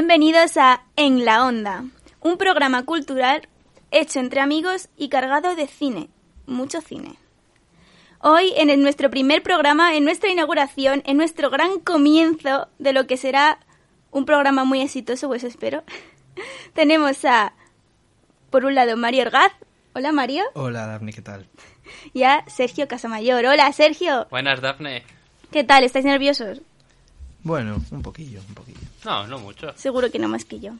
Bienvenidos a En la Onda, un programa cultural hecho entre amigos y cargado de cine, mucho cine. Hoy, en nuestro primer programa, en nuestra inauguración, en nuestro gran comienzo de lo que será un programa muy exitoso, pues espero, tenemos a, por un lado, Mario Orgaz. Hola, Mario. Hola, Dafne, ¿qué tal? Y a Sergio Casamayor. Hola, Sergio. Buenas, Dafne. ¿Qué tal? ¿Estáis nerviosos? Bueno, un poquillo, un poquillo. No, no mucho. Seguro que no más que yo.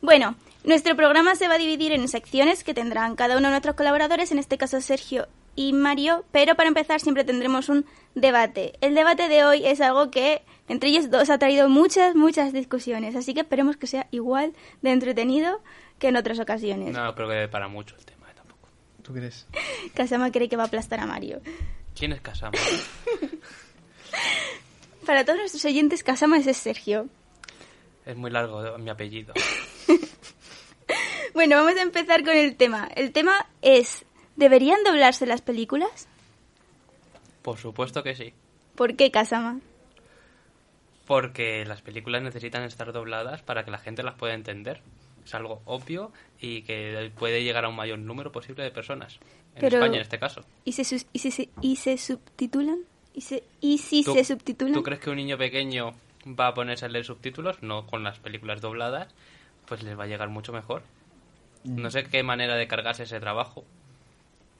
Bueno, nuestro programa se va a dividir en secciones que tendrán cada uno de nuestros colaboradores, en este caso Sergio y Mario, pero para empezar siempre tendremos un debate. El debate de hoy es algo que entre ellos dos ha traído muchas, muchas discusiones, así que esperemos que sea igual de entretenido que en otras ocasiones. No, creo que para mucho el tema, eh, tampoco. ¿Tú crees? Kasama cree que va a aplastar a Mario. ¿Quién es Kasama? Para todos nuestros oyentes, Kasama es Sergio. es muy largo mi apellido. Bueno, vamos a empezar con el tema. El tema es, ¿deberían doblarse las películas? Por supuesto que sí. ¿Por qué, Kasama? Porque las películas necesitan estar dobladas para que la gente las pueda entender. Es algo obvio y que puede llegar a un mayor número posible de personas. En Pero- España, en este caso. ¿Y se, y se, y se subtitulan? ¿Y, se, y si ¿Tú- se? ¿Tú crees que un niño pequeño va a ponerse a leer subtítulos? No, con las películas dobladas, pues les va a llegar mucho mejor. No sé qué manera de cargarse ese trabajo.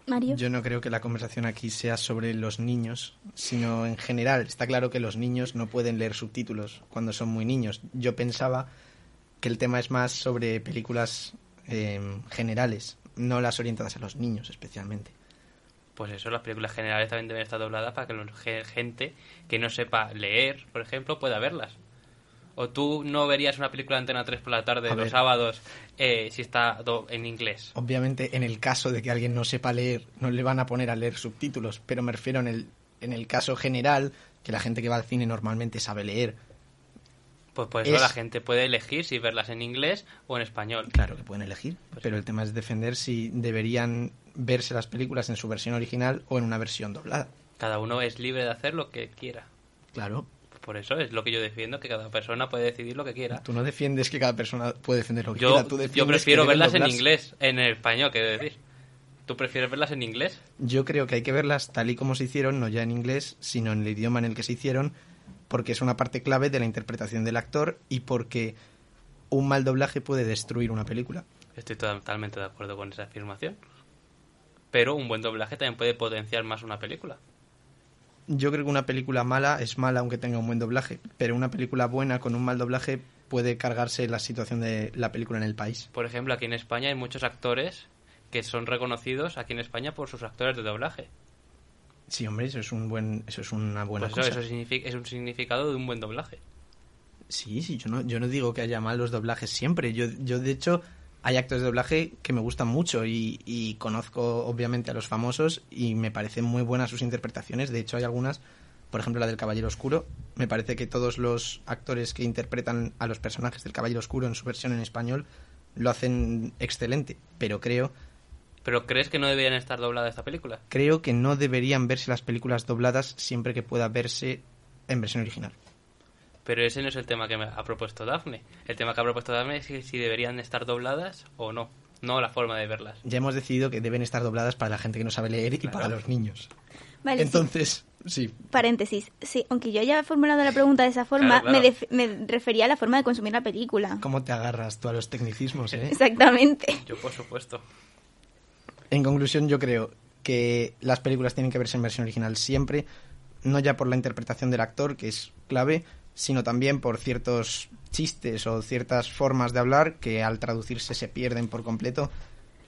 Mario. Yo no creo que la conversación aquí sea sobre los niños, sino en general. Está claro que los niños no pueden leer subtítulos cuando son muy niños. Yo pensaba que el tema es más sobre películas eh, generales, no las orientadas a los niños especialmente. Pues eso, las películas generales también deben estar dobladas para que la gente que no sepa leer, por ejemplo, pueda verlas. O tú no verías una película de Antena 3 por la tarde A los ver. sábados eh, si está en inglés. Obviamente, en el caso de que alguien no sepa leer, no le van a poner a leer subtítulos, pero me refiero en el, en el caso general, que la gente que va al cine normalmente sabe leer. Pues por eso Es- la gente puede elegir si verlas en inglés o en español. Claro que pueden elegir, Pues pero el tema es defender si deberían verse las películas en su versión original o en una versión doblada. Cada uno es libre de hacer lo que quiera. Claro, Por eso es lo que yo defiendo, que cada persona puede decidir lo que quiera. tú no defiendes que cada persona puede defender lo que Yo, quiera, tú yo prefiero que verlas en inglés, en español, quiero decir. ¿Tú prefieres verlas en inglés? Yo creo que hay que verlas tal y como se hicieron, no ya en inglés, sino en el idioma en el que se hicieron, porque es una parte clave de la interpretación del actor y porque un mal doblaje puede destruir una película. Estoy totalmente de acuerdo con esa afirmación. Pero un buen doblaje también puede potenciar más una película. Yo creo que una película mala es mala aunque tenga un buen doblaje, pero una película buena con un mal doblaje puede cargarse la situación de la película en el país. Por ejemplo, aquí en España hay muchos actores que son reconocidos aquí en España por sus actores de doblaje. Sí, hombre, eso es un buen, eso es una buena Pues eso, cosa. eso significa- es un significado de un buen doblaje. Sí, sí, yo no, yo no digo que haya malos doblajes siempre. Yo, yo de hecho, hay actores de doblaje que me gustan mucho y, y conozco obviamente a los famosos y me parecen muy buenas sus interpretaciones. De hecho, hay algunas, por ejemplo, la del Caballero Oscuro. Me parece que todos los actores que interpretan a los personajes del Caballero Oscuro en su versión en español lo hacen excelente. Pero creo, ¿Pero crees que no deberían estar dobladas esta película? creo que no deberían verse las películas dobladas siempre que pueda verse en versión original. Pero ese no es el tema que me ha propuesto Dafne. El tema que ha propuesto Dafne es si- si deberían estar dobladas o no. No la forma de verlas. Ya hemos decidido que deben estar dobladas para la gente que no sabe leer y para los niños. Vale. Entonces, sí. Paréntesis. Sí, aunque yo haya formulado la pregunta de esa forma, Claro, claro. Me, me refería a la forma de consumir la película. ¿Cómo te agarras tú a los tecnicismos, eh? Exactamente. Yo, por supuesto. En conclusión, yo creo que las películas tienen que verse en versión original siempre, no ya por la interpretación del actor, que es clave, sino también por ciertos chistes o ciertas formas de hablar que al traducirse se pierden por completo.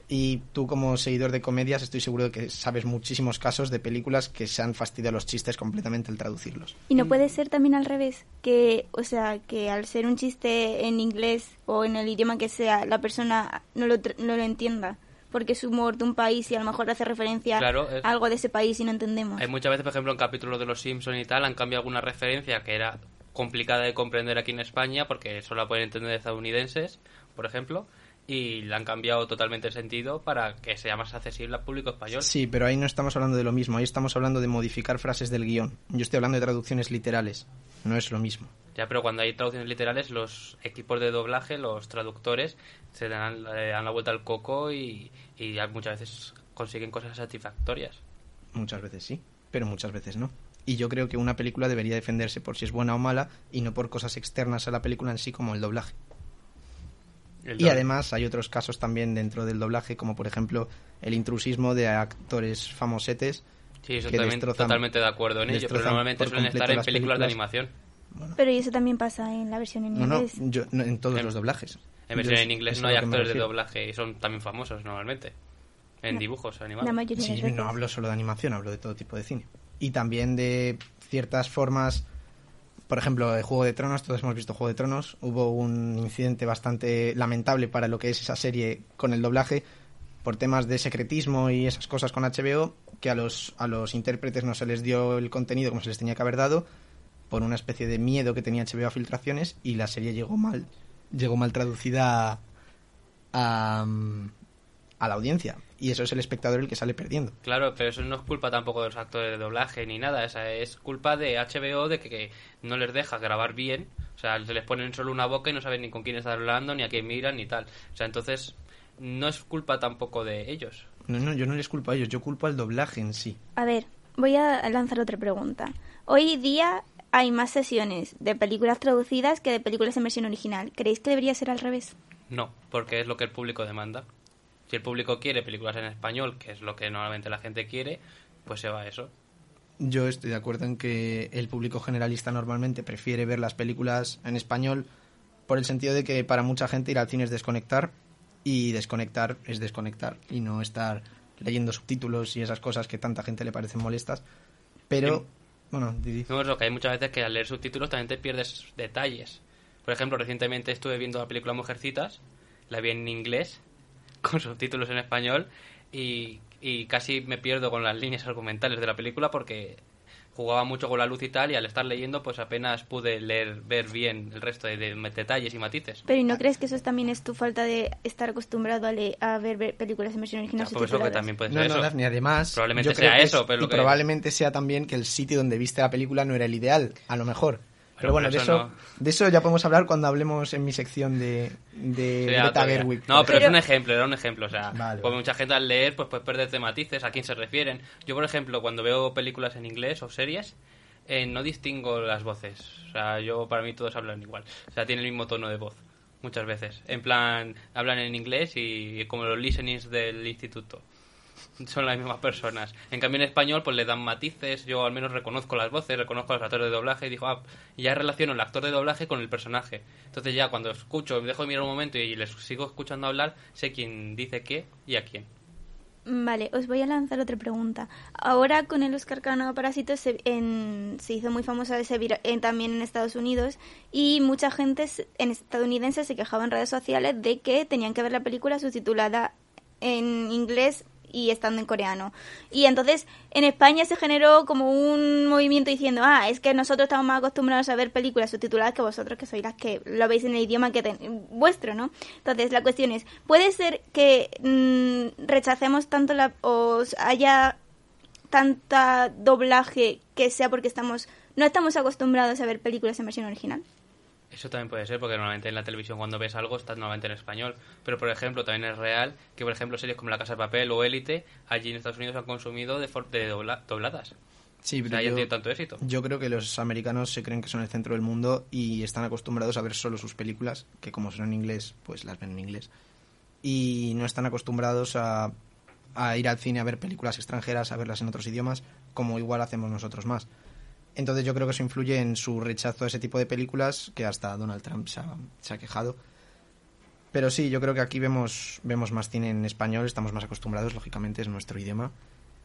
Y tú como seguidor de comedias estoy seguro de que sabes muchísimos casos de películas que se han fastidiado los chistes completamente al traducirlos. Y no puede ser también al revés, que, o sea, que al ser un chiste en inglés o en el idioma que sea, la persona no lo, no lo entienda, porque es humor de un país y a lo mejor hace referencia Claro, es- a algo de ese país y no entendemos. Hay muchas veces, por ejemplo, en capítulos de Los Simpson y tal, han cambiado alguna referencia que era complicada de comprender aquí en España porque solo la pueden entender estadounidenses, por ejemplo, y le han cambiado totalmente el sentido para que sea más accesible al público español. Sí, pero ahí no estamos hablando de lo mismo, ahí estamos hablando de modificar frases del guion. Yo estoy hablando de traducciones literales, no es lo mismo. Ya, pero cuando hay traducciones literales, los equipos de doblaje, los traductores, se dan, le dan la vuelta al coco y, y ya muchas veces consiguen cosas satisfactorias. Muchas veces sí, pero muchas veces no. Y yo creo que una película debería defenderse por si es buena o mala y no por cosas externas a la película en sí como el doblaje. El Y además hay otros casos también dentro del doblaje, como por ejemplo el intrusismo de actores famosetes. Sí, eso que también destrozan- totalmente de acuerdo en ello, pero normalmente suelen estar en las películas de animación. Pero y eso también pasa en la versión en No, no, inglés. yo- no, en todos En- los doblajes. En versión Yo- en inglés no hay actores de doblaje y son también famosos normalmente. En No. dibujos animados. Sí, no hablo solo de animación, hablo de todo tipo de cine. Y también de ciertas formas, por ejemplo, de Juego de Tronos, todos hemos visto Juego de Tronos, hubo un incidente bastante lamentable para lo que es esa serie con el doblaje, por temas de secretismo y esas cosas con HBO, que a los, a los intérpretes no se les dio el contenido como se les tenía que haber dado, por una especie de miedo que tenía HBO a filtraciones, y la serie llegó mal, llegó mal traducida a, a la audiencia. Y eso es el espectador el que sale perdiendo. Claro, pero eso no es culpa tampoco de los actores de doblaje ni nada. Esa es culpa de HBO de que, que no les deja grabar bien. O sea, se les ponen solo una boca y no saben ni con quién están hablando, ni a quién miran, ni tal. O sea, entonces no es culpa tampoco de ellos. No, no, yo no les culpo a ellos, yo culpo al doblaje en sí. A ver, voy a lanzar otra pregunta. Hoy día hay más sesiones de películas traducidas que de películas en versión original. ¿Creéis que debería ser al revés? No, porque es lo que el público demanda. Si el público quiere películas en español, que es lo que normalmente la gente quiere, pues se va a eso. Yo estoy de acuerdo en que el público generalista normalmente prefiere ver las películas en español por el sentido de que para mucha gente ir al cine es desconectar y desconectar es desconectar y no estar leyendo subtítulos y esas cosas que tanta gente le parecen molestas. Pero, Sí. bueno, Didi. No, es lo que hay muchas veces que al leer subtítulos también te pierdes detalles. Por ejemplo, recientemente estuve viendo la película Mujercitas, la vi en inglés, con subtítulos en español, y, y casi me pierdo con las líneas argumentales de la película porque jugaba mucho con la luz y tal, y al estar leyendo, pues apenas pude leer, ver bien el resto de, de detalles y matices. Pero ¿y no crees que eso también es tu falta de estar acostumbrado a, le- a ver, ver películas en versión original Ya, por eso que también puede No, ser no, eso. Daphne, además. Probablemente sea que eso, es- pero y que- probablemente sea también que el sitio donde viste la película no era el ideal, a lo mejor. Pero Bueno, de eso, no. de eso ya podemos hablar cuando hablemos en mi sección de, de Sí, ya, Greta todavía. Gerwig. No, Pero- es un ejemplo, era un ejemplo. O sea, Vale, pues vale. mucha gente al leer pues puede perderte matices, a quién se refieren. Yo, por ejemplo, cuando veo películas en inglés o series, eh, no distingo las voces. O sea, yo para mí todos hablan igual. O sea, tienen el mismo tono de voz. Muchas veces. En plan, hablan en inglés y como los listenings del instituto. Son las mismas personas. En cambio, en español, pues le dan matices. Yo al menos reconozco las voces, reconozco a los actores de doblaje y digo, ah, ya relaciono el actor de doblaje con el personaje. Entonces, ya cuando escucho, dejo de mirar un momento y les sigo escuchando hablar, sé quién dice qué y a quién. Vale, os voy a lanzar otra pregunta. Ahora con el Oscar ganado Parásitos se, en- se hizo muy famosa en- también en Estados Unidos y mucha gente en estadounidense se quejaba en redes sociales de que tenían que ver la película subtitulada en inglés y estando en coreano. Y entonces en España se generó como un movimiento diciendo, ah, es que nosotros estamos más acostumbrados a ver películas subtituladas que vosotros, que sois las que lo veis en el idioma que ten- vuestro, ¿no? Entonces la cuestión es, ¿puede ser que mm, rechacemos tanto la... o haya tanta doblaje que sea porque estamos no estamos acostumbrados a ver películas en versión original? Eso también puede ser, porque normalmente en la televisión cuando ves algo está normalmente en español. Pero, por ejemplo, también es real que, por ejemplo, series como La Casa de Papel o Élite, allí en Estados Unidos han consumido de, for- de dobla- dobladas. Sí, O pero sea, ya yo, tiene tanto éxito. yo creo que los americanos se creen que son el centro del mundo y están acostumbrados a ver solo sus películas, que como son en inglés, pues las ven en inglés. Y no están acostumbrados a, a ir al cine a ver películas extranjeras, a verlas en otros idiomas, como igual hacemos nosotros más. Entonces yo creo que eso influye en su rechazo a ese tipo de películas, que hasta Donald Trump se ha, quejado. Pero sí, yo creo que aquí vemos, vemos más cine en español, estamos más acostumbrados, lógicamente es nuestro idioma.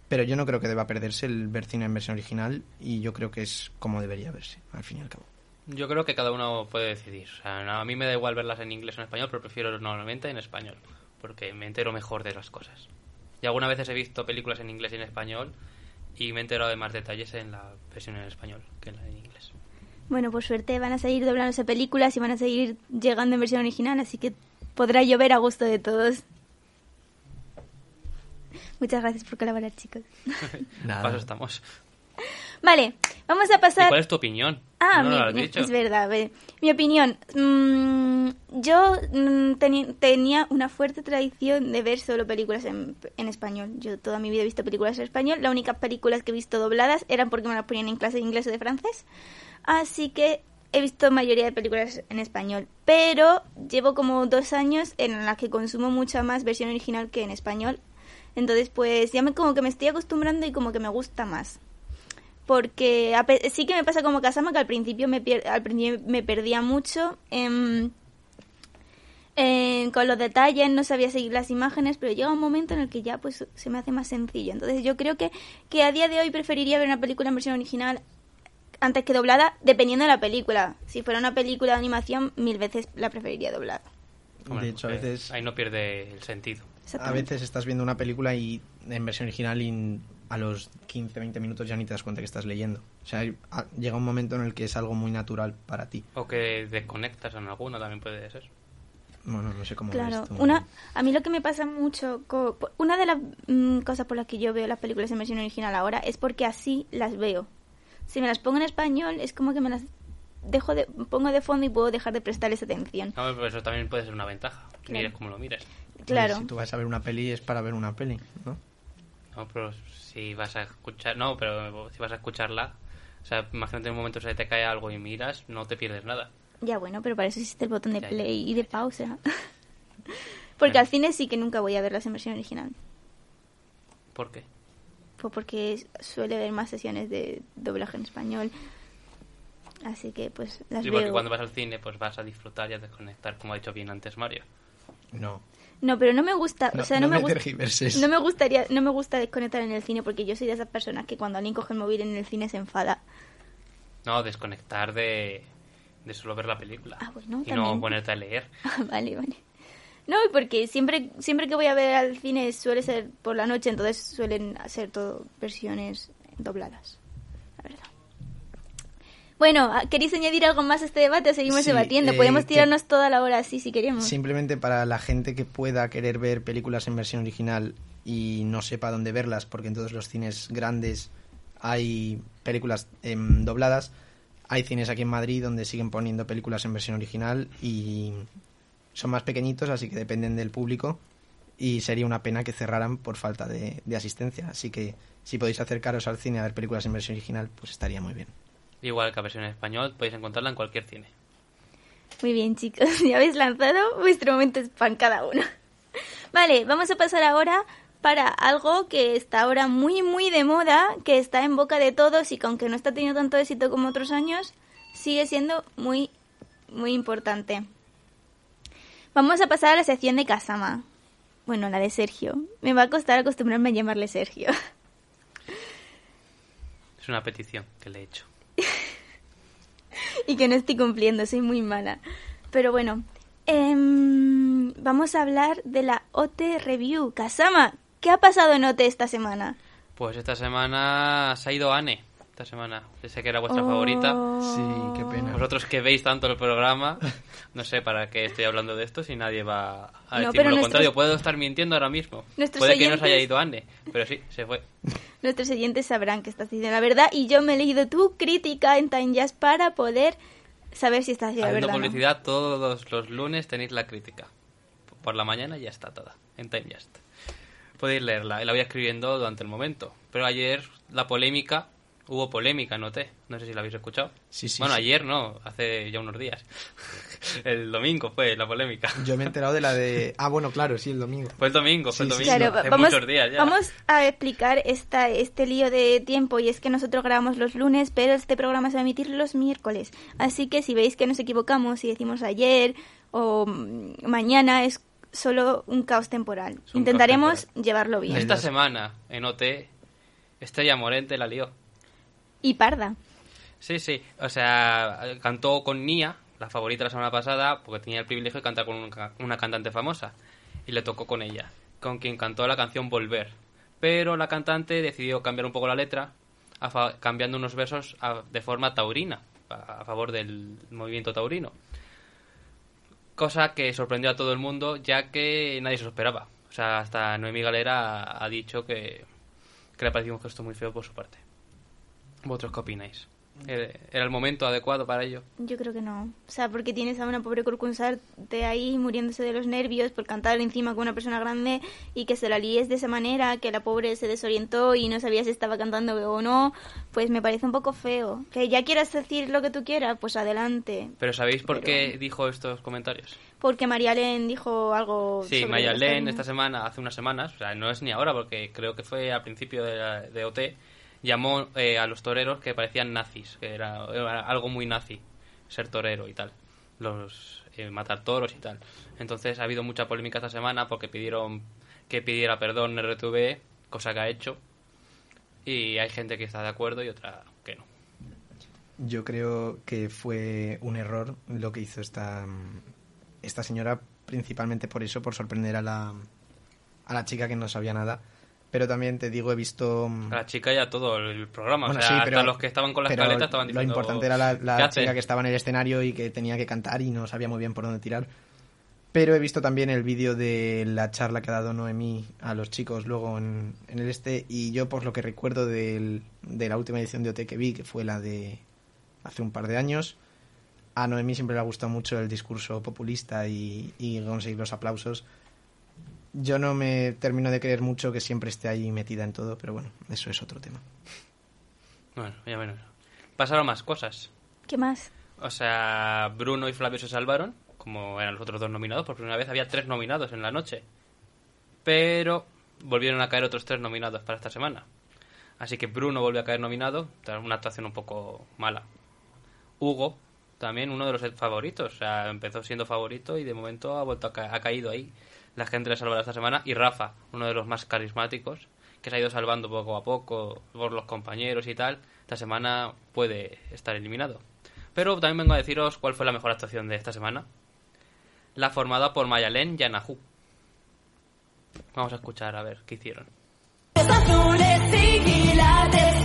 Pero yo no creo que deba perderse el ver cine en versión original y yo creo que es como debería verse, al fin y al cabo. Yo creo que cada uno puede decidir. A mí me da igual verlas en inglés o en español, pero prefiero normalmente en español, porque me entero mejor de las cosas. Y algunas veces he visto películas en inglés y en español y me he enterado de más detalles en la versión en español que en la en inglés. Bueno, por suerte van a seguir doblándose películas y van a seguir llegando en versión original, así que podrá llover a gusto de todos. Muchas gracias por colaborar, chicos. Nada. Paso estamos. Vale, vamos a ¿Y pasar... cuál es tu opinión? Ah, no mi- lo has dicho. es verdad. Mi opinión. mm, yo mm, tenía una fuerte tradición de ver solo películas en, en español. Yo toda mi vida he visto películas en español. Las únicas películas que he visto dobladas eran porque me las ponían en clase de inglés o de francés. Así que he visto mayoría de películas en español. Pero llevo como dos años en las que consumo mucha más versión original que en español. Entonces, pues ya me como que me estoy acostumbrando y como que me gusta más porque a pe- sí que me pasa como Kasama que al principio me pier- al principio me perdía mucho en- en- con los detalles no sabía seguir las imágenes pero llega un momento en el que ya pues se me hace más sencillo. Entonces yo creo que, que a día de hoy preferiría ver una película en versión original antes que doblada dependiendo de la película. Si fuera una película de animación mil veces la preferiría doblada. De hecho, a porque veces, Ahí no pierde el sentido. a veces estás viendo una película y en versión original y a los 15, 20 minutos ya ni te das cuenta que estás leyendo. O sea, llega un momento en el que es algo muy natural para ti. O que desconectas en alguno también puede ser. Bueno, no sé cómo Claro, ves tú. una, a mí lo que me pasa mucho, co- una de las mm, cosas por las que yo veo las películas en versión original ahora es porque así las veo. Si me las pongo en español es como que me las dejo de, pongo de fondo y puedo dejar de prestarles atención. No, pero eso también puede ser una ventaja. Claro. Mires como lo mires. Claro, Si tú vas a ver una peli es para ver una peli, ¿no? No, pero si vas a escuchar... No, pero si vas a escucharla... O sea, imagínate en un momento se te cae algo y miras, no te pierdes nada. ya bueno, pero para eso existe el botón de Ya, ya. play y de pausa. porque Bueno. al cine sí que nunca voy a verlas en versión original. ¿Por qué? Pues porque suele haber más sesiones de doblaje en español. Así que pues las Sí, veo. porque cuando vas al cine pues vas a disfrutar y a desconectar, como ha dicho bien antes Mario. No. No, pero no me gusta, No, o sea, no no, me me gusta. tergiverses. No me gustaría, no me gusta desconectar en el cine porque yo soy de esas personas que cuando alguien coge el móvil en el cine se enfada. No, desconectar de, de solo ver la película. Ah, bueno, y también. no ponerte a leer. Ah, vale, vale. No, porque siempre, siempre que voy a ver al cine suele ser por la noche, entonces suelen hacer todo versiones dobladas. Bueno, ¿queréis añadir algo más a este debate o seguimos Sí, debatiendo? eh, Podemos que- tirarnos toda la hora así si queremos. Simplemente para la gente que pueda querer ver películas en versión original y no sepa dónde verlas, porque en todos los cines grandes hay películas em, dobladas, hay cines aquí en Madrid donde siguen poniendo películas en versión original y son más pequeñitos, así que dependen del público y sería una pena que cerraran por falta de, de asistencia. Así que si podéis acercaros al cine a ver películas en versión original, pues estaría muy bien. Igual que la versión en español, podéis encontrarla en cualquier cine. Muy bien, chicos, ya habéis lanzado vuestro momento spam cada uno. Vale, vamos a pasar ahora para algo que está ahora muy, muy de moda, que está en boca de todos y que aunque no está teniendo tanto éxito como otros años, sigue siendo muy, muy importante. Vamos a pasar a la sección de Kasama. Bueno, la de Sergio. Me va a costar acostumbrarme a llamarle Sergio. Es una petición que le he hecho. y que no estoy cumpliendo, soy muy mala. Pero bueno, em, vamos a hablar de la OT Review. Kasama, ¿qué ha pasado en OT esta semana? Pues esta semana se ha ido Anne. Esta semana. Yo sé que era vuestra Oh. favorita. Sí, qué pena. Vosotros que veis tanto el programa, no sé para qué estoy hablando de esto si nadie va a No, decirme pero lo nuestros- contrario. Puedo estar mintiendo ahora mismo. Nuestros Puede que no se haya oyentes- ido Anne, pero sí, se fue. Nuestros oyentes sabrán que estás diciendo la verdad y yo me he leído tu crítica en Time Jazz para poder saber si estás diciendo la verdad. o no. publicidad, todos los lunes tenéis la crítica. Por la mañana ya está toda, en Time Just. Podéis leerla, la voy escribiendo durante el momento. Pero ayer la polémica, hubo polémica, noté. No sé si la habéis escuchado. Sí, sí, bueno, sí. ayer no, hace ya unos días. el domingo fue la polémica. Yo me he enterado de la de... Ah, bueno, claro, sí, el domingo. Fue el domingo, fue el Sí, domingo. sí. Claro, hace vamos, muchos días ya. vamos a explicar esta, este lío de tiempo y es que nosotros grabamos los lunes, pero este programa se va a emitir los miércoles. Así que si veis que nos equivocamos y decimos ayer o mm, mañana es solo un caos temporal. un Intentaremos caos llevarlo bien. Esta semana, en OT, Estrella Morente la lió. Y parda. Sí, sí. O sea, cantó con Nia, la favorita la semana pasada, porque tenía el privilegio de cantar con una, cantante famosa. Y le tocó con ella, con quien cantó la canción Volver. Pero la cantante decidió cambiar un poco la letra, cambiando unos versos de forma taurina, a, a favor del movimiento taurino. Cosa que sorprendió a todo el mundo, ya que nadie se lo esperaba. O sea, hasta Noemí Galera ha, ha dicho que, que le pareció un gesto muy feo por su parte. ¿Vosotros qué opináis? ¿Era el momento adecuado para ello? Yo creo que no. O sea, porque tienes a una pobre concursante ahí muriéndose de los nervios por cantar encima con una persona grande y que se la líes de esa manera, que la pobre se desorientó y no sabía si estaba cantando o no, pues me parece un poco feo. Que ya quieras decir lo que tú quieras, pues adelante. ¿Pero sabéis por Pero- qué dijo estos comentarios? Porque María Len dijo algo. Sí, sobre Mayalén los esta semana, hace unas semanas, o sea, no es ni ahora porque creo que fue al principio de, la- de OT, llamó eh, a los toreros que parecían nazis, que era, algo muy nazi ser torero y tal, los eh, matar toros y tal. Entonces ha habido mucha polémica esta semana porque pidieron que pidiera perdón RTV, cosa que ha hecho, y hay gente que está de acuerdo y otra que no. Yo creo que fue un error lo que hizo esta, esta señora, principalmente por eso, por sorprender a la, a la chica que no sabía nada. Pero también te digo, he visto... A la chica y a todo el programa, Bueno, o sea, sí, hasta pero- los que estaban con la pero escaleta estaban Lo diciendo... importante era la, "¿Qué la haces?". chica que estaba en el escenario y que tenía que cantar y no sabía muy bien por dónde tirar. Pero he visto también el vídeo de la charla que ha dado Noemí a los chicos luego en, en el este y yo por lo que recuerdo del- de la última edición de OT que vi, que fue la de hace un par de años, a Noemí siempre le ha gustado mucho el discurso populista y, y conseguir los aplausos. Yo no me termino de creer mucho que siempre esté ahí metida en todo, pero bueno, eso es otro tema. Bueno, ya menos. Pasaron más cosas. ¿Qué más? O sea, Bruno y Flavio se salvaron, como eran los otros dos nominados. Por primera vez había tres nominados en la noche. Pero volvieron a caer otros tres nominados para esta semana. Así que Bruno volvió a caer nominado, tras una actuación un poco mala. Hugo, también uno de los favoritos. O sea, empezó siendo favorito y de momento ha vuelto a ca- ha caído ahí. La gente le salvará esta semana. Y Rafa, uno de los más carismáticos, que se ha ido salvando poco a poco por los compañeros y tal. Esta semana puede estar eliminado. Pero también vengo a deciros cuál fue la mejor actuación de esta semana. La formada por Mayalen y Anahu. Vamos a escuchar a ver qué hicieron. azules y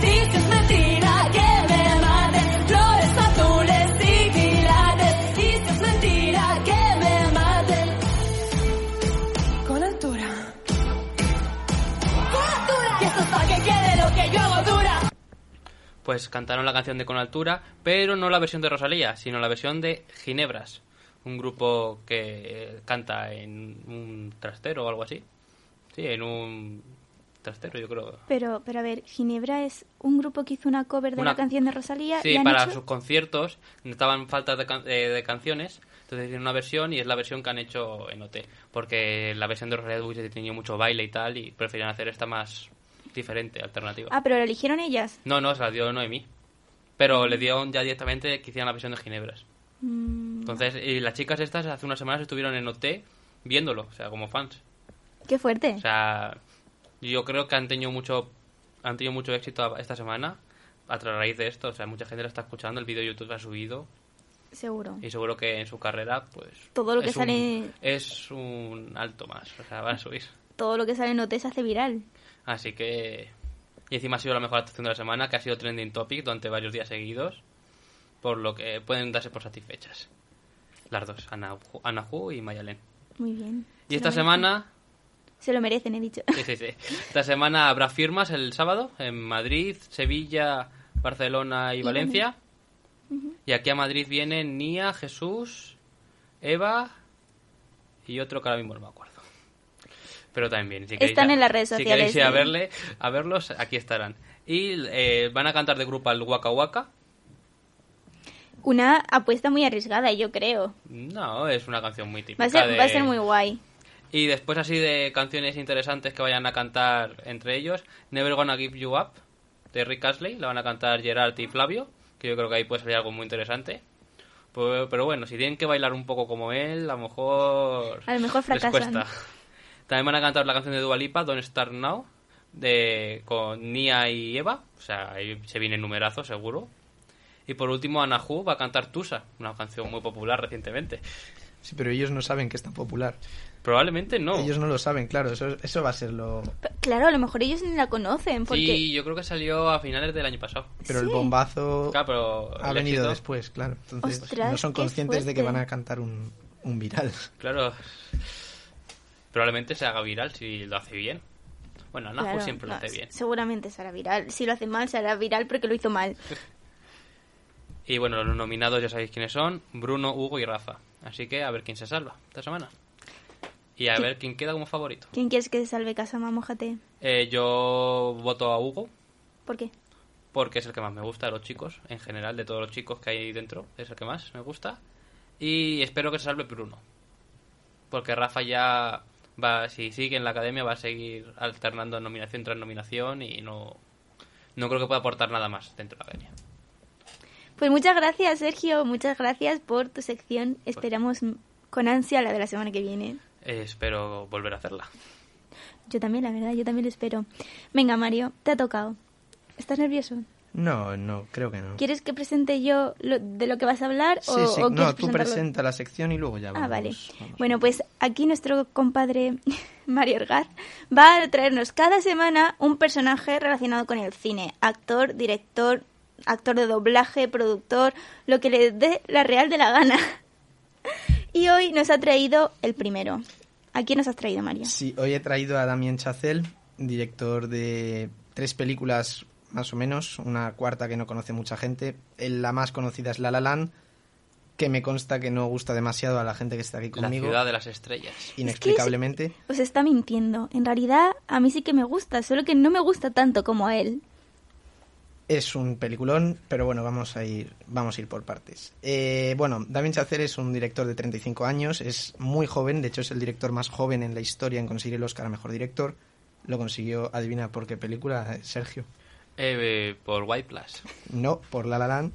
Pues cantaron la canción de Con Altura, pero no la versión de Rosalía, sino la versión de Ginebras, un grupo que canta en un trastero o algo así. Sí, en un trastero, yo creo. Pero, pero a ver, Ginebra es un grupo que hizo una cover de Una- la canción de Rosalía. Sí, y para hecho- sus conciertos necesitaban faltas de, can- eh, de canciones, entonces hicieron una versión y es la versión que han hecho en OT, porque la versión de Rosalía hubiese tenido mucho baile y tal y preferían hacer esta más diferente, alternativa. Ah, pero la eligieron ellas. No, no, se la dio Noemí, pero le dieron ya directamente que hicieran la versión de Ginebras. Mm, Entonces, y las chicas estas hace unas semanas estuvieron en OT viéndolo, o sea, como fans. qué fuerte. O sea, yo creo que han tenido mucho han tenido mucho éxito esta semana a raíz de esto. O sea, mucha gente lo está escuchando, el vídeo de YouTube ha subido Seguro. y seguro que en su carrera, pues... Todo lo que un- sale- es un alto más, o sea, van a subir. Todo lo que sale en OT se hace viral. Así que... Y encima ha sido la mejor actuación de la semana, que ha sido trending topic durante varios días seguidos, por lo que pueden darse por satisfechas. Las dos, Ana, Anahu y Mayalen. Muy bien. Y esta semana Se lo merecen, he dicho. Sí, sí, sí. Esta semana habrá firmas el sábado en Madrid, Sevilla, Barcelona y Valencia. Y aquí a Madrid vienen Nia, Jesús, Eva y otro que ahora mismo no me acuerdo. Pero también. Si queréis Están a- en las redes Si sociales, queréis ir a, verle, a verlos, aquí estarán. Y eh, van a cantar de grupo al Waka Waka. Una apuesta muy arriesgada, yo creo. No, es una canción muy típica. Va a ser, de- va a ser muy guay. Y después así de canciones interesantes que vayan a cantar entre ellos, Never Gonna Give You Up, de Rick Astley, la van a cantar Gerard y Flavio, que yo creo que ahí puede salir algo muy interesante. Pues- pero bueno, si tienen que bailar un poco como él, a lo mejor... A lo mejor les fracasan. cuesta. También van a cantar la canción de Dua Lipa, Don't Start Now, de, con Nia y Eva, o sea, ahí se viene numerazo seguro. Y por último, Anahu va a cantar Tusa, una canción muy popular recientemente. Sí, pero ellos no saben que es tan popular. Probablemente no. Ellos no lo saben, claro, eso, eso va a ser lo... Claro, a lo mejor ellos ni la conocen, porque... Sí, yo creo que salió a finales del año pasado. Pero el bombazo Claro, pero ha el venido éxito- después, claro. Entonces Ostras, no son conscientes de que van a cantar un, un viral. Claro. Probablemente se haga viral si lo hace bien. Bueno, Claro, siempre lo no, hace bien. Seguramente será viral. Si lo hace mal, será viral porque lo hizo mal. Y bueno, los nominados ya sabéis quiénes son, Bruno, Hugo y Rafa. Así que a ver quién se salva esta semana. Y a ver quién queda como favorito. ¿Quién quieres que se salve Casama? Mójate. Eh, yo voto a Hugo, ¿Por qué? porque es el que más me gusta de los chicos, en general, de todos los chicos que hay dentro, es el que más me gusta. Y espero que se salve Bruno. Porque Rafa ya va, si sigue en la academia, va a seguir alternando nominación tras nominación y no, no creo que pueda aportar nada más dentro de la academia. Pues muchas gracias, Sergio. Muchas gracias por tu sección. Esperamos m- con ansia la de la semana que viene. Eh, espero volver a hacerla. Yo también, la verdad, yo también lo espero. Venga, Mario, te ha tocado. ¿Estás nervioso? No, no, creo que no. ¿Quieres que presente yo lo- de lo que vas a hablar? Sí, o, sí, o no, tú presenta la sección y luego ya Ah, vamos. vale. vamos. Bueno, pues aquí nuestro compadre Mario Orgaz va a traernos cada semana un personaje relacionado con el cine. Actor, director, actor de doblaje, productor, lo que le dé la real de la gana. Y hoy nos ha traído el primero. ¿A quién nos has traído, Mario? Sí, hoy he traído a Damien Chazelle, director de tres películas más o menos, una cuarta que no conoce mucha gente. El- La más conocida es La La Land, que me consta que no gusta demasiado a la gente que está aquí La conmigo, ciudad de las estrellas. inexplicablemente. Os está mintiendo. En realidad, a mí sí que me gusta, solo que no me gusta tanto como a él. Es un peliculón, pero bueno, vamos a ir, vamos a ir por partes. Eh, bueno, Damien Chazelle es un director de 35 años, es muy joven, de hecho es el director más joven en la historia en conseguir el Oscar a Mejor Director. Lo consiguió, adivina por qué película, Eh, Sergio. Eh, por White Plus. No, por La La Land.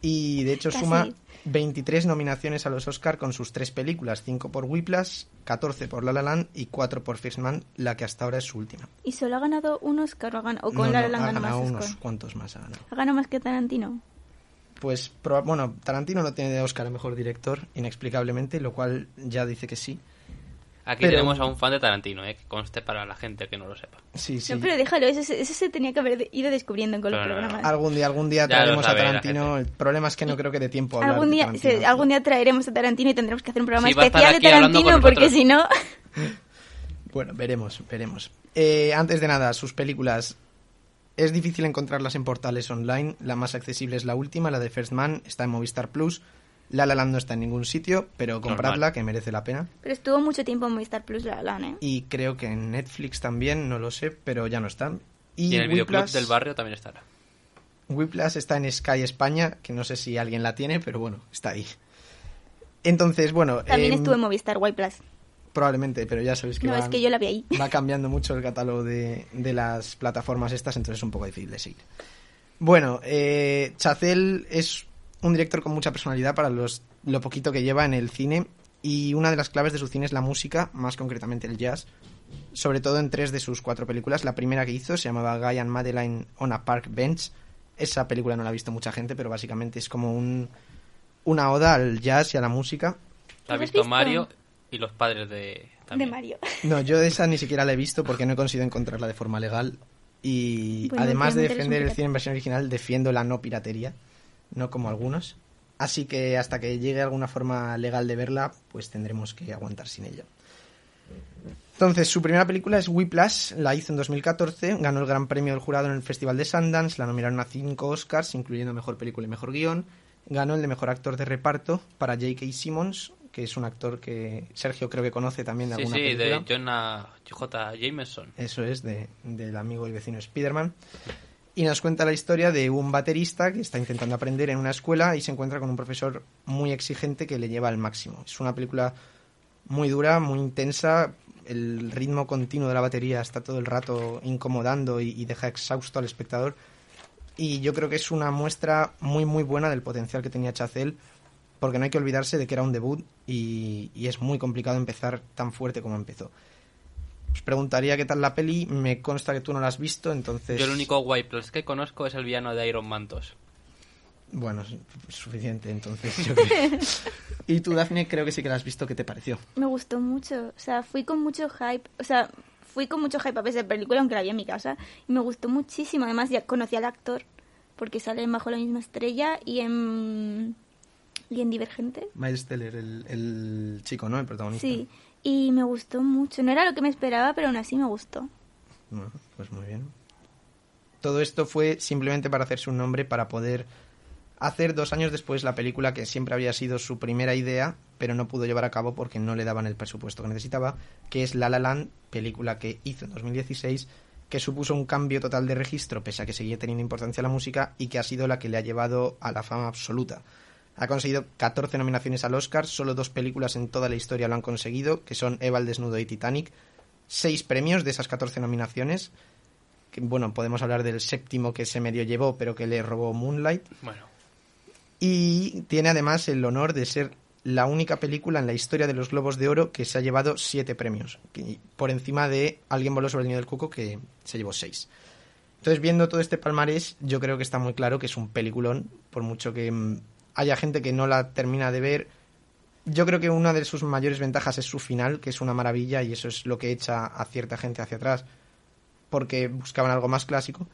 Y de hecho Casi. suma 23 nominaciones a los Oscar con sus tres películas, 5 por Whiplash, 14 por La La Land y 4 por First Man, la que hasta ahora es su última. ¿Y solo ha ganado un Oscar o, ha gan- o con No, La no, La Land ha ganó más ganado Oscar? unos cuantos más ha ganado. ¿Ha ganado más que Tarantino? Pues, bueno, Tarantino no tiene de Oscar a Mejor Director, inexplicablemente, lo cual ya dice que sí. Aquí Pero- tenemos a un fan de Tarantino, eh, que conste para la gente que no lo sepa. Sí, sí. No, pero déjalo, eso, se- eso se tenía que haber ido descubriendo con los Pero no, no. programas. Algún día, algún día traeremos a Tarantino. El problema es que no creo que dé tiempo a hablar Algún de día, Tarantino. se- algún día traeremos a Tarantino y tendremos que hacer un programa Sí, especial de Tarantino porque si no... Bueno, veremos, veremos. Eh, antes de nada, sus películas. Es difícil encontrarlas en portales online. La más accesible es la última, la de First Man. Está en Movistar Plus. La La Land no está en ningún sitio, pero compradla, Normal. que merece la pena. Pero estuvo mucho tiempo en Movistar Plus La La Land, ¿eh? Y creo que en Netflix también, no lo sé, pero ya no están. Y, Y en el videoclub Whiplash- del barrio también estará. Whiplash está en Sky España, que no sé si alguien la tiene, pero bueno, está ahí. Entonces, bueno... También em, estuvo en Movistar White Plus. Probablemente, pero ya sabéis que No, va- es que yo la vi ahí. va cambiando mucho el catálogo de, de las plataformas estas, entonces es un poco difícil de seguir. Bueno, eh, Chazelle es un director con mucha personalidad para los, lo poquito que lleva en el cine y una de las claves de su cine es la música, más concretamente el jazz, sobre todo en tres de sus cuatro películas. La primera que hizo se llamaba Guy and Madeline on a Park Bench. Esa película no la ha visto mucha gente, pero básicamente es como un, una oda al jazz y a la música. La ha ¿Lo has visto visto? Mario y los padres de... También. De Mario. No, yo de esa ni siquiera la he visto porque no he conseguido encontrarla de forma legal. Y Bueno, además de defender el cine en versión original, defiendo la no piratería, no como algunos. Así que hasta que llegue alguna forma legal de verla, pues tendremos que aguantar sin ella. Entonces, su primera película es Whiplash, la hizo en 2014, ganó el Gran Premio del Jurado en el Festival de Sundance, la nominaron a cinco Oscars, incluyendo Mejor Película y Mejor Guión, ganó el de Mejor Actor de Reparto para J.K. Simmons, que es un actor que Sergio creo que conoce también de Sí, alguna sí, película. de Jonah J. Jameson. Eso es, de, del amigo y vecino Spider-Man. Y nos cuenta la historia de un baterista que está intentando aprender en una escuela y se encuentra con un profesor muy exigente que le lleva al máximo. Es una película muy dura, muy intensa. El ritmo continuo de la batería está todo el rato incomodando y, deja exhausto al espectador. Y yo creo que es una muestra muy, muy buena del potencial que tenía Chazelle, porque no hay que olvidarse de que era un debut y es muy complicado empezar tan fuerte como empezó. Os preguntaría qué tal la peli, me consta que tú no la has visto, entonces... Yo el único White Plus que conozco es el villano de Iron Mantos. Bueno, suficiente, entonces yo creo. y tú, Daphne, creo que sí que la has visto, ¿qué te pareció? Me gustó mucho. O sea, fui con mucho hype. O sea, fui con mucho hype a ver esa película, aunque la vi en mi casa. Y me gustó muchísimo. Además, ya conocí al actor. Porque sale en Bajo la misma estrella y en. Y en Divergente. Miles Teller, el, el chico, ¿no? El protagonista. Sí. Y me gustó mucho. No era lo que me esperaba, pero aún así me gustó. Pues muy bien. Todo esto fue simplemente para hacerse un nombre, para poder hacer dos años después la película que siempre había sido su primera idea, pero no pudo llevar a cabo porque no le daban el presupuesto que necesitaba, que es La La Land, película que hizo en 2016, que supuso un cambio total de registro, pese a que seguía teniendo importancia la música, y que ha sido la que le ha llevado a la fama absoluta. Ha conseguido 14 nominaciones al Oscar, solo dos películas en toda la historia lo han conseguido, que son Eva el Desnudo y Titanic. Seis premios de esas 14 nominaciones. Que, bueno, podemos hablar del séptimo que se medio llevó, pero que le robó Moonlight. Bueno, Y tiene además el honor de ser la única película en la historia de los Globos de Oro que se ha llevado siete premios, que- por encima de Alguien voló sobre el nido del cuco que se llevó seis. Entonces, viendo todo este palmarés, yo creo que está muy claro que es un peliculón, por mucho que mm, haya gente que no la termina de ver. Yo creo que una de sus mayores ventajas es su final, que es una maravilla, y eso es lo que echa a cierta gente hacia atrás, porque buscaban algo más clásico.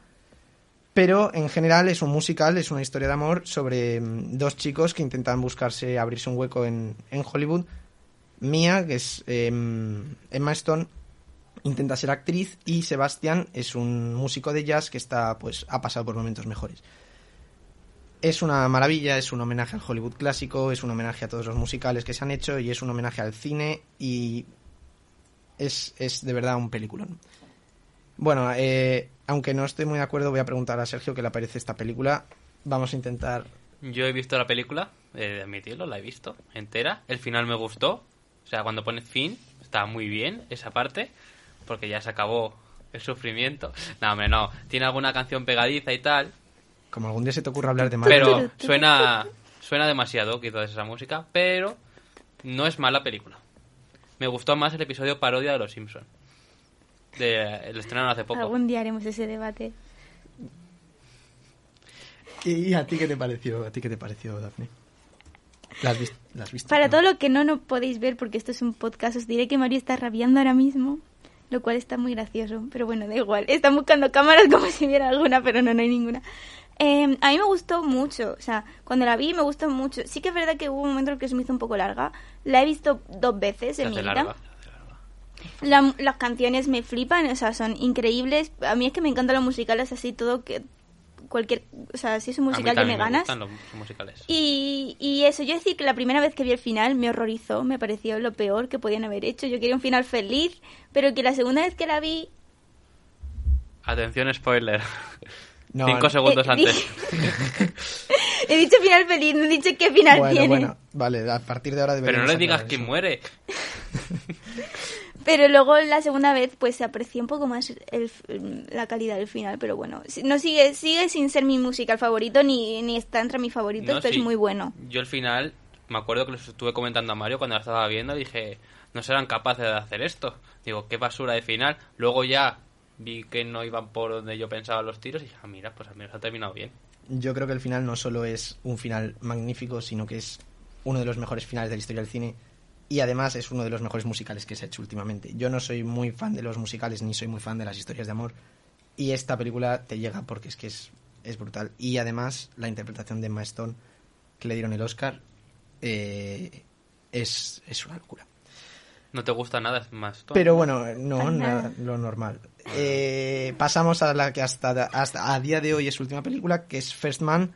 Pero en general es un musical, es una historia de amor sobre mm, dos chicos que intentan buscarse, abrirse un hueco en, en Hollywood. Mia, que es em, Emma Stone, intenta ser actriz y Sebastián es un músico de jazz que está, pues, ha pasado por momentos mejores. Es una maravilla, es un homenaje al Hollywood clásico, es un homenaje a todos los musicales que se han hecho y es un homenaje al cine y es, es de verdad un peliculón. Bueno, eh, aunque no estoy muy de acuerdo, voy a preguntar a Sergio qué le parece esta película. Vamos a intentar... yo he visto la película, he de admitirlo, la he visto entera. El final me gustó. O sea, cuando pone fin, está muy bien esa parte, porque ya se acabó el sufrimiento. No, hombre, no. Tiene alguna canción pegadiza y tal, Como algún día se te ocurra hablar de Mario. pero suena suena demasiado quizás esa música, pero no es mala película. Me gustó más el episodio parodia de Los Simpson. De, el estrenaron hace poco. Algún día haremos ese debate. ¿Y a ti qué te pareció, a ti qué te pareció, Daphne? ¿La has, vis- la has visto? Para ¿no? todo lo que no nos podéis ver, porque esto es un podcast, os diré que Mario está rabiando ahora mismo, lo cual está muy gracioso. Pero bueno, da igual. Están buscando cámaras como si hubiera alguna, pero no, no hay ninguna. Eh, a mí me gustó mucho, o sea, cuando la vi me gustó mucho. Sí que es verdad que hubo un momento en el que se me hizo un poco larga. La he visto dos veces en mi vida. larga. La- las canciones me flipan, o sea, son increíbles. A mí es que me encantan los musicales así, todo que cualquier, o sea, si es un musical ya me también ganas. los musicales. Y, y eso, yo decir que la primera vez que vi el final me horrorizó, me pareció lo peor que podían haber hecho. Yo quería un final feliz, pero que la segunda vez que la vi... Atención, spoiler. No, Cinco no. segundos Eh, antes. He dicho final feliz, no he dicho qué final Bueno, tiene. bueno, vale, a partir de ahora Pero no le digas quién muere. Pero luego la segunda vez pues se aprecia un poco más el- la calidad del final, pero bueno, no sigue sigue sin ser mi musical favorito ni, ni está entre mis favoritos, No, pero sí. es muy bueno. Yo al final, me acuerdo que los estuve comentando a Mario cuando la estaba viendo, dije, no serán capaces de hacer esto. Digo, qué basura de final. Luego ya vi que no iban por donde yo pensaba los tiros y dije, ah, mira, pues al menos ha terminado bien. Yo creo que el final no solo es un final magnífico, sino que es uno de los mejores finales de la historia del cine y además es uno de los mejores musicales que se ha hecho últimamente. Yo no soy muy fan de los musicales ni soy muy fan de las historias de amor y esta película te llega porque es que es, es brutal. Y además la interpretación de Emma que le dieron el Oscar eh, es, es una locura. No te gusta nada, es más. tonto. Pero bueno, no, nada, nada. lo normal. Eh, pasamos a la que hasta, hasta a día de hoy es su última película, que es First Man.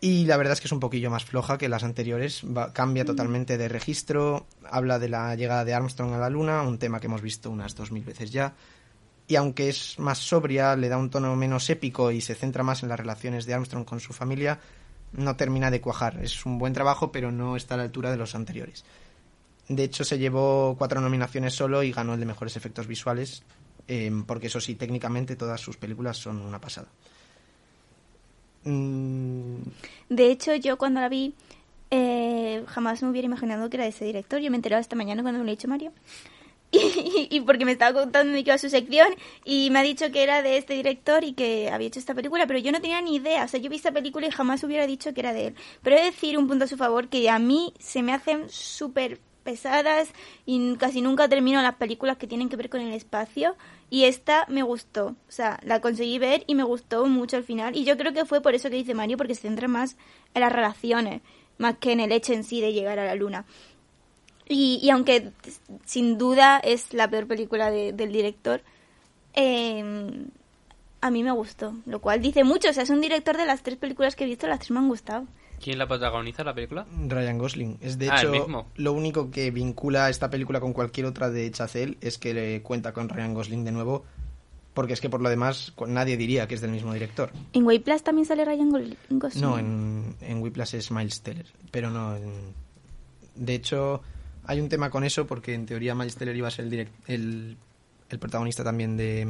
Y la verdad es que es un poquillo más floja que las anteriores. Va- cambia totalmente de registro. Habla de la llegada de Armstrong a la Luna, un tema que hemos visto unas dos mil veces ya. Y aunque es más sobria, le da un tono menos épico y se centra más en las relaciones de Armstrong con su familia, no termina de cuajar. Es un buen trabajo, pero no está a la altura de los anteriores. De hecho, se llevó cuatro nominaciones solo y ganó el de mejores efectos visuales, eh, porque eso sí, técnicamente todas sus películas son una pasada. Mm, De hecho, yo cuando la vi, eh, jamás me hubiera imaginado que era de ese director. Yo me he enterado esta mañana cuando me lo ha dicho Mario. Y, porque me estaba contando qué iba su sección y me ha dicho que era de este director y que había hecho esta película, pero yo no tenía ni idea. O sea, yo vi esta película y jamás hubiera dicho que era de él. Pero he de decir un punto a su favor que a mí se me hacen súper pesadas y casi nunca termino las películas que tienen que ver con el espacio y esta me gustó, o sea, la conseguí ver y me gustó mucho al final y yo creo que fue por eso que dice Mario porque se centra más en las relaciones más que en el hecho en sí de llegar a la luna y, y aunque sin duda es la peor película de- del director Eh, a mí me gustó, lo cual dice mucho. O sea, es un director de las tres películas que he visto, las tres me han gustado. ¿Quién la protagoniza la película? Ryan Gosling. Es de Ah, el hecho mismo. lo único que vincula esta película con cualquier otra de Chazelle es que le cuenta con Ryan Gosling de nuevo, porque es que por lo demás nadie diría que es del mismo director. ¿En White Plus también sale Ryan Gosling? No, en, en Whiplash es Miles Teller, pero no. en- De hecho, hay un tema con eso porque en teoría Miles Teller iba a ser el, direct- el, el protagonista también de,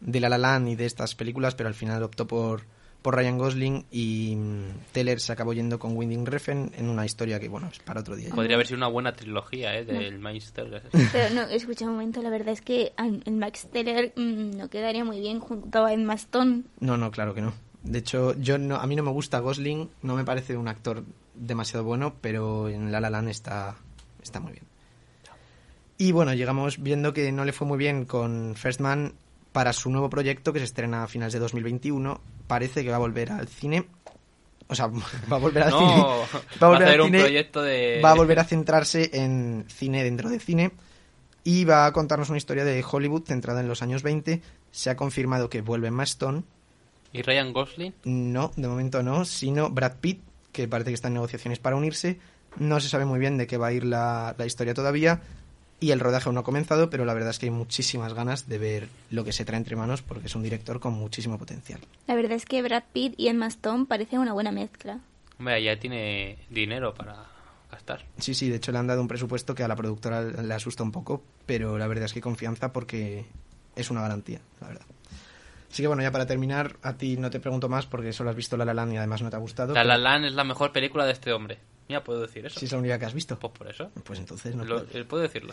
de La La Land y de estas películas, pero al final optó por, por Ryan Gosling y mm, Teller se acabó yendo con Winding Refn en una historia que, bueno, es para otro día. Podría haber sido una buena trilogía, ¿eh? Del Meister. Pero no, escucha un momento, la verdad es que el Max Teller mm, no quedaría muy bien junto a Emma Stone. No, no, claro que no. De hecho, yo no, a mí no me gusta Gosling, no me parece un actor demasiado bueno, pero en La La Land está, está muy bien. Y bueno, llegamos viendo que no le fue muy bien con First Man para su nuevo proyecto que se estrena a finales de 2021. Parece que va a volver al cine. O sea, va a volver al No, cine. va a al hacer un cine, proyecto de... Va a volver a centrarse en cine dentro de cine y va a contarnos una historia de Hollywood centrada en los años 20. Se ha confirmado que vuelve Emma Stone. ¿Y Ryan Gosling? No, de momento no, sino Brad Pitt, que parece que está en negociaciones para unirse. No se sabe muy bien de qué va a ir la, la historia todavía. Y el rodaje aún no ha comenzado, pero la verdad es que hay muchísimas ganas de ver lo que se trae entre manos porque es un director con muchísimo potencial. La verdad es que Brad Pitt y Emma Stone parecen una buena mezcla. Hombre, ya tiene dinero para gastar. Sí, sí, de hecho le han dado un presupuesto que a la productora le asusta un poco, pero la verdad es que hay confianza porque es una garantía, la verdad. Así que bueno, ya para terminar, a ti no te pregunto más porque solo has visto La La Land y además no te ha gustado. La pero La Land es la mejor película de este hombre. Mira, puedo decir eso. Si es la única que has visto, Pues por eso. pues entonces no Lo- puedes. eh, puedo decirlo.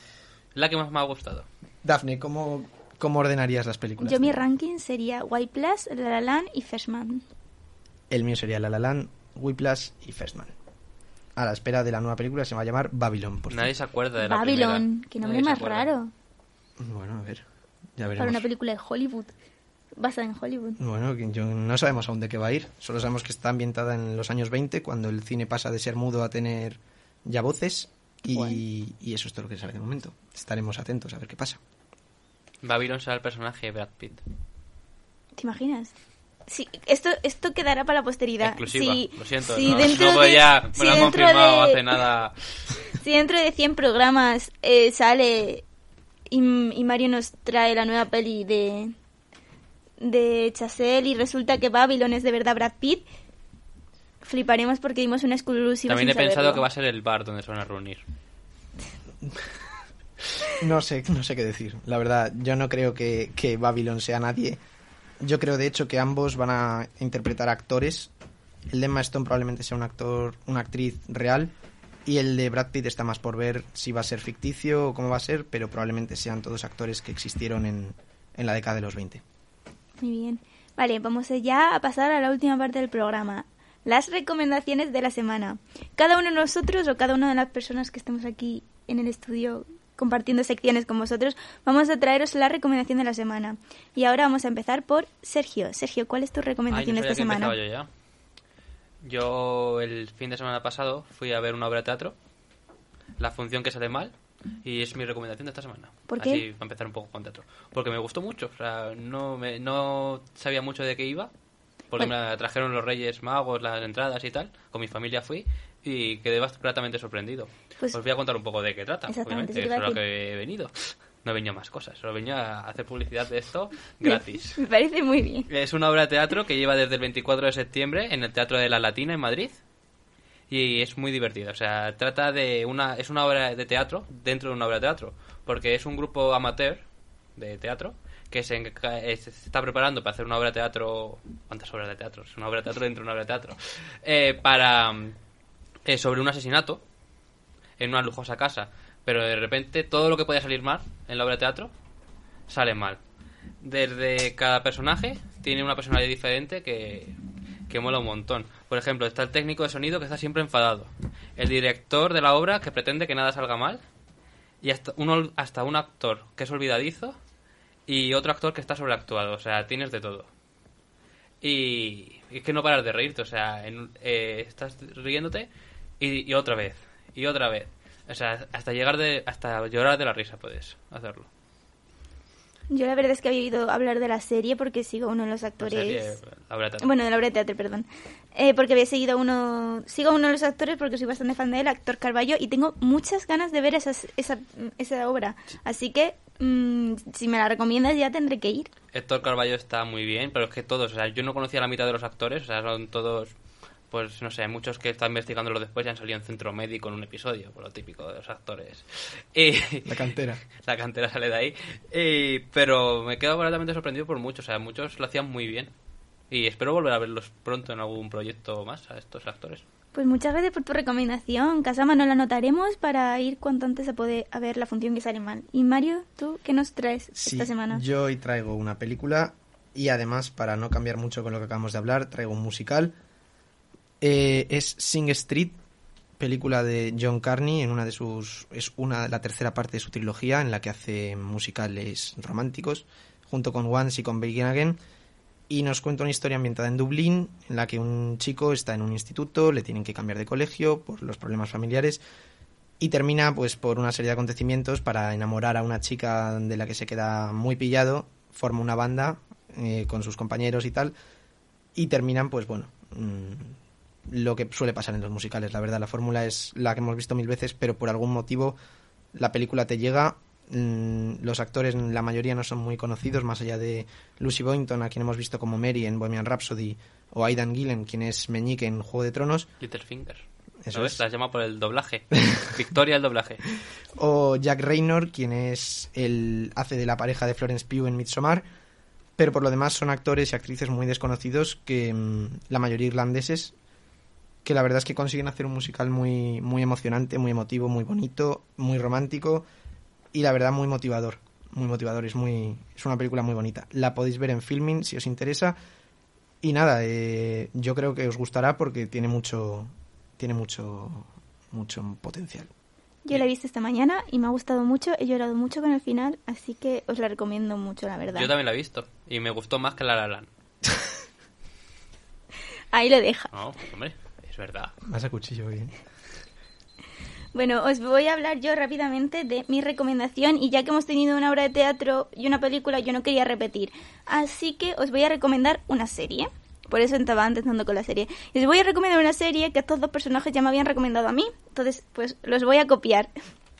La que más me ha gustado. Dafne, ¿cómo, ¿cómo ordenarías las películas? Yo mi ranking sería White Plus, La La Land y First Man. El mío sería La La Land, Whiplash y First Man. A la espera de la nueva película se va a llamar Babylon. Por Nadie fin. se acuerda de la Babylon, primera. qué nombre Nadie más raro. Bueno, a ver, ya Para veremos. una película de Hollywood. Basada en Hollywood. Bueno, que yo no sabemos aún de qué va a ir. Solo sabemos que está ambientada en los años 20, cuando el cine pasa de ser mudo a tener ya voces. Y, Guay. y eso es todo lo que se sabe de momento. Estaremos atentos a ver qué pasa. Babylon será el personaje de Brad Pitt. ¿Te imaginas? Sí, esto, esto quedará para la posteridad. Exclusiva. Si- Lo siento. si no, dentro no, de- ya me si lo han confirmado de- hace nada. Si dentro de 100 programas eh, sale y, y Mario nos trae la nueva peli de, de Chazelle y resulta que Babylon es de verdad Brad Pitt, fliparemos porque dimos una exclusiva También he pensado saberlo. que va a ser el bar donde se van a reunir. No sé, no sé qué decir. La verdad, yo no creo que, que Babylon sea nadie. Yo creo, de hecho, que ambos van a interpretar actores. El de Emma Stone probablemente sea un actor, una actriz real. Y el de Brad Pitt está más por ver si va a ser ficticio o cómo va a ser, pero probablemente sean todos actores que existieron en, en la década de los 20. Muy bien. Vale, vamos ya a pasar a la última parte del programa. Las recomendaciones de la semana. Cada uno de nosotros o cada una de las personas que estemos aquí en el estudio compartiendo secciones con vosotros, vamos a traeros la recomendación de la semana. Y ahora vamos a empezar por Sergio. Sergio, ¿cuál es tu Ay, recomendación no de sabía esta semana? yo ya. Yo el fin de semana pasado fui a ver una obra de teatro, La función que sale mal, y es mi recomendación de esta semana. ¿Por qué? Así, para empezar un poco con teatro. Porque me gustó mucho, o sea, no, me, no sabía mucho de qué iba, porque Bueno. me la trajeron los Reyes Magos, las entradas y tal, con mi familia fui, y quedé gratamente sorprendido. Pues- Os voy a contar un poco de qué trata, obviamente, iba es lo que he venido. No venía más cosas, solo venía a hacer publicidad de esto gratis. Me parece muy bien. Es una obra de teatro que lleva desde el 24 de septiembre en el Teatro de la Latina en Madrid y es muy divertida. O sea, trata de una es una obra de teatro dentro de una obra de teatro, porque es un grupo amateur de teatro que se, se está preparando para hacer una obra de teatro. ¿Cuántas obras de teatro? Es una obra de teatro dentro de una obra de teatro. Eh, para eh, sobre un asesinato en una lujosa casa, pero de repente todo lo que podía salir mal en la obra de teatro sale mal. Desde cada personaje tiene una personalidad diferente que, que mola un montón. Por ejemplo, está el técnico de sonido que está siempre enfadado. El director de la obra que pretende que nada salga mal. Y hasta, uno, hasta un actor que es olvidadizo. Y otro actor que está sobreactuado. O sea, tienes de todo. Y es que no paras de reírte. O sea, en- eh, estás riéndote y, y otra vez. Y otra vez. O sea, hasta llegar de. hasta llorar de la risa puedes hacerlo. Yo la verdad es que había oído hablar de la serie porque sigo a uno de los actores. serie, la obra de teatro. Bueno, de la obra de teatro, perdón. Eh, porque había seguido a uno. Sigo a uno de los actores porque soy bastante fan de él, actor Carballo, y tengo muchas ganas de ver esas- esa, esa obra. Así que, mm, si me la recomiendas, ya tendré que ir. Héctor Carballo está muy bien, pero es que todos, o sea, yo no conocía la mitad de los actores, o sea, son todos, pues no sé, muchos que están investigándolo después ya han salido en centro médico en un episodio, por lo típico de los actores. Y La cantera. la cantera sale de ahí. Y- pero me quedo gratamente sorprendido por muchos, o sea, muchos lo hacían muy bien. Y espero volver a verlos pronto en algún proyecto más a estos actores. Pues muchas gracias por tu recomendación. Casama, nos la anotaremos para ir cuanto antes a poder a ver la función que sale mal. Y Mario, ¿tú qué nos traes Sí, esta semana? yo hoy traigo una película y además, para no cambiar mucho con lo que acabamos de hablar, traigo un musical. Eh, es Sing Street, película de John Carney, en una de sus es una la tercera parte de su trilogía en la que hace musicales románticos junto con Once y con Begin Again. Y nos cuenta una historia ambientada en Dublín en la que un chico está en un instituto, le tienen que cambiar de colegio por los problemas familiares y termina pues por una serie de acontecimientos para enamorar a una chica de la que se queda muy pillado, forma una banda eh, con sus compañeros y tal y terminan pues bueno mm, lo que suele pasar en los musicales, la verdad la fórmula es la que hemos visto mil veces, pero por algún motivo la película te llega mm, los actores la mayoría no son muy conocidos más allá de Lucy Boynton a quien hemos visto como Mary en Bohemian Rhapsody o Aidan Gillen quien es Meñique en Juego de Tronos Littlefinger. Eso es. Las llama por el doblaje. Victoria el doblaje. o Jack Raynor, quien es el hace de la pareja de Florence Pugh en Midsommar, pero por lo demás son actores y actrices muy desconocidos que mm, la mayoría irlandeses que la verdad es que consiguen hacer un musical muy muy emocionante, muy emotivo, muy bonito, muy romántico y la verdad muy motivador, muy motivador, es muy es una película muy bonita. La podéis ver en filming si os interesa y nada, eh, yo creo que os gustará porque tiene mucho tiene mucho mucho potencial. Yo la he visto esta mañana y me ha gustado mucho. He llorado mucho con el final, así que os la recomiendo mucho, la verdad. Yo también la he visto y me gustó más que La La Land. Ahí lo deja. No, hombre, es verdad. Vas a cuchillo bien. Bueno, os voy a hablar yo rápidamente de mi recomendación y ya que hemos tenido una obra de teatro y una película, yo no quería repetir. Así que os voy a recomendar una serie. Por eso estaba antes dando con la serie. Y os voy a recomendar una serie que estos dos personajes ya me habían recomendado a mí. Entonces, pues los voy a copiar.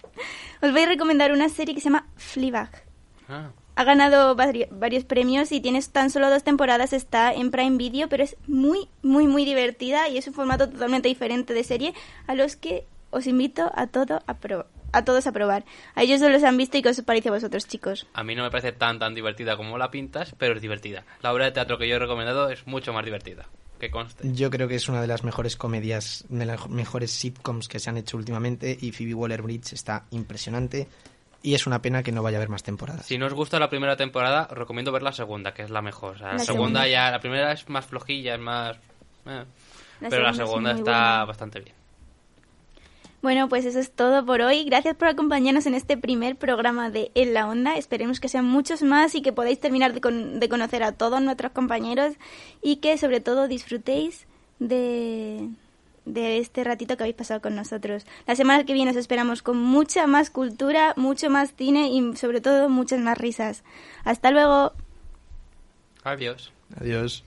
os voy a recomendar una serie que se llama Fleabag. Ah, Ha ganado vari- varios premios y tienes tan solo dos temporadas, está en Prime Video, pero es muy, muy, muy divertida y es un formato totalmente diferente de serie a los que os invito a, todo a, pro- a todos a probar. A ellos no los han visto y qué os parece a vosotros, chicos. a mí no me parece tan tan divertida como la pintas, pero es divertida. La obra de teatro que yo he recomendado es mucho más divertida. Que conste. Yo creo que es una de las mejores comedias, de las mejores sitcoms que se han hecho últimamente y Phoebe Waller-Bridge está impresionante y es una pena que no vaya a haber más temporadas. Si no os gusta la primera temporada, os recomiendo ver la segunda, que es la mejor. O sea, la, La segunda, segunda. ya, la primera es más flojilla, es más... eh, La pero la segunda es está buena. bastante bien. Bueno, pues eso es todo por hoy. Gracias por acompañarnos en este primer programa de En la Onda. Esperemos que sean muchos más y que podáis terminar de, con- de conocer a todos nuestros compañeros y que sobre todo disfrutéis de, de este ratito que habéis pasado con nosotros. La semana que viene os esperamos con mucha más cultura, mucho más cine y sobre todo muchas más risas. Hasta luego. Adiós. Adiós.